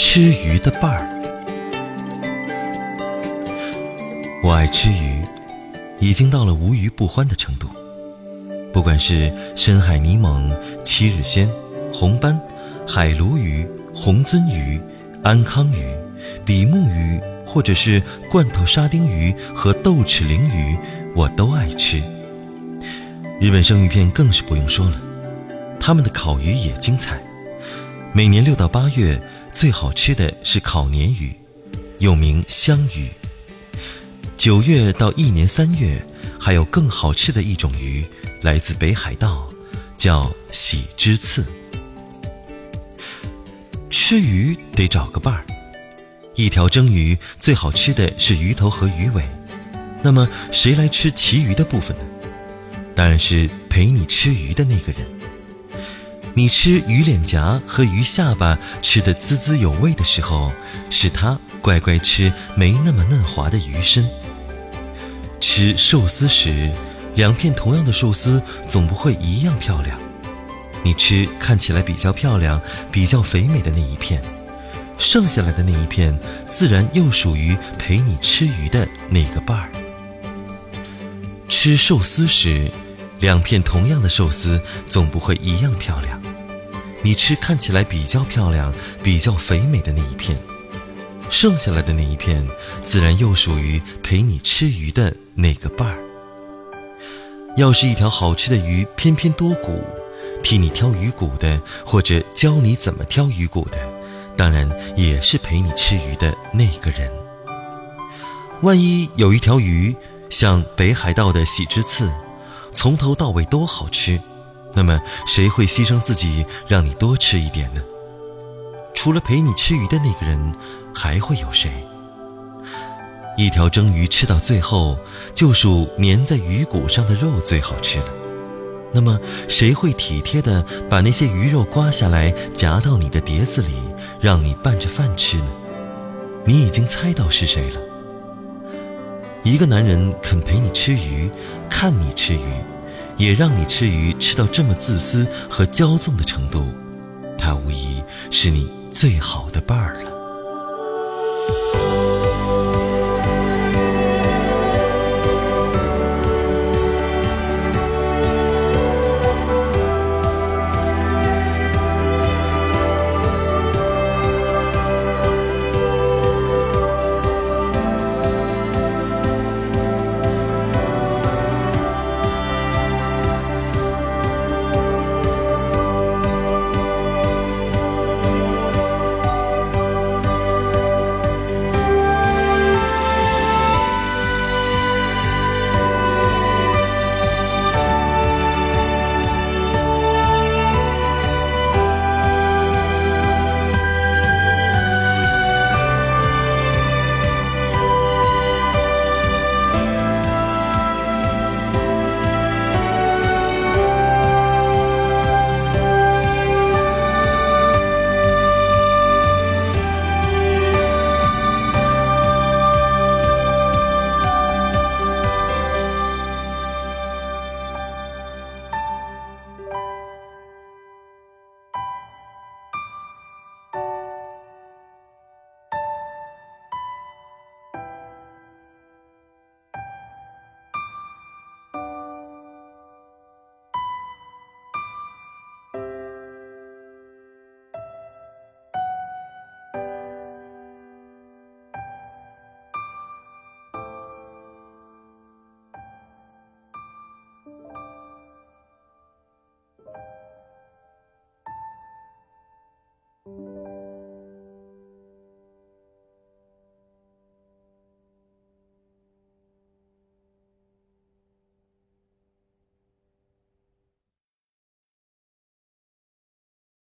吃鱼的伴儿。我爱吃鱼，已经到了无鱼不欢的程度。不管是深海泥猛、七日鲜、红斑、海鲈鱼、红鳟鱼、安康鱼、比目鱼，或者是罐头沙丁鱼和豆豉鲮鱼，我都爱吃。日本生鱼片更是不用说了，他们的烤鱼也精彩。每年六到八月，最好吃的是烤鲶鱼，又名香鱼。九月到一年三月，还有更好吃的一种鱼，来自北海道，叫喜之刺。吃鱼得找个伴儿，一条蒸鱼最好吃的是鱼头和鱼尾，那么谁来吃其余的部分呢？当然是陪你吃鱼的那个人。你吃鱼脸颊和鱼下巴吃得滋滋有味的时候，是他乖乖吃没那么嫩滑的鱼身。吃寿司时，两片同样的寿司总不会一样漂亮。你吃看起来比较漂亮、比较肥美的那一片，剩下来的那一片自然又属于陪你吃鱼的那个伴儿。吃寿司时。两片同样的寿司总不会一样漂亮，你吃看起来比较漂亮、比较肥美的那一片，剩下来的那一片自然又属于陪你吃鱼的那个伴儿。要是一条好吃的鱼偏偏多骨，替你挑鱼骨的或者教你怎么挑鱼骨的，当然也是陪你吃鱼的那个人。万一有一条鱼像北海道的喜之刺。从头到尾都好吃，那么谁会牺牲自己让你多吃一点呢？除了陪你吃鱼的那个人，还会有谁？一条蒸鱼吃到最后，就属粘在鱼骨上的肉最好吃了。那么谁会体贴地把那些鱼肉刮下来夹到你的碟子里，让你拌着饭吃呢？你已经猜到是谁了。一个男人肯陪你吃鱼，看你吃鱼，也让你吃鱼吃到这么自私和骄纵的程度，它无疑是你最好的伴儿了。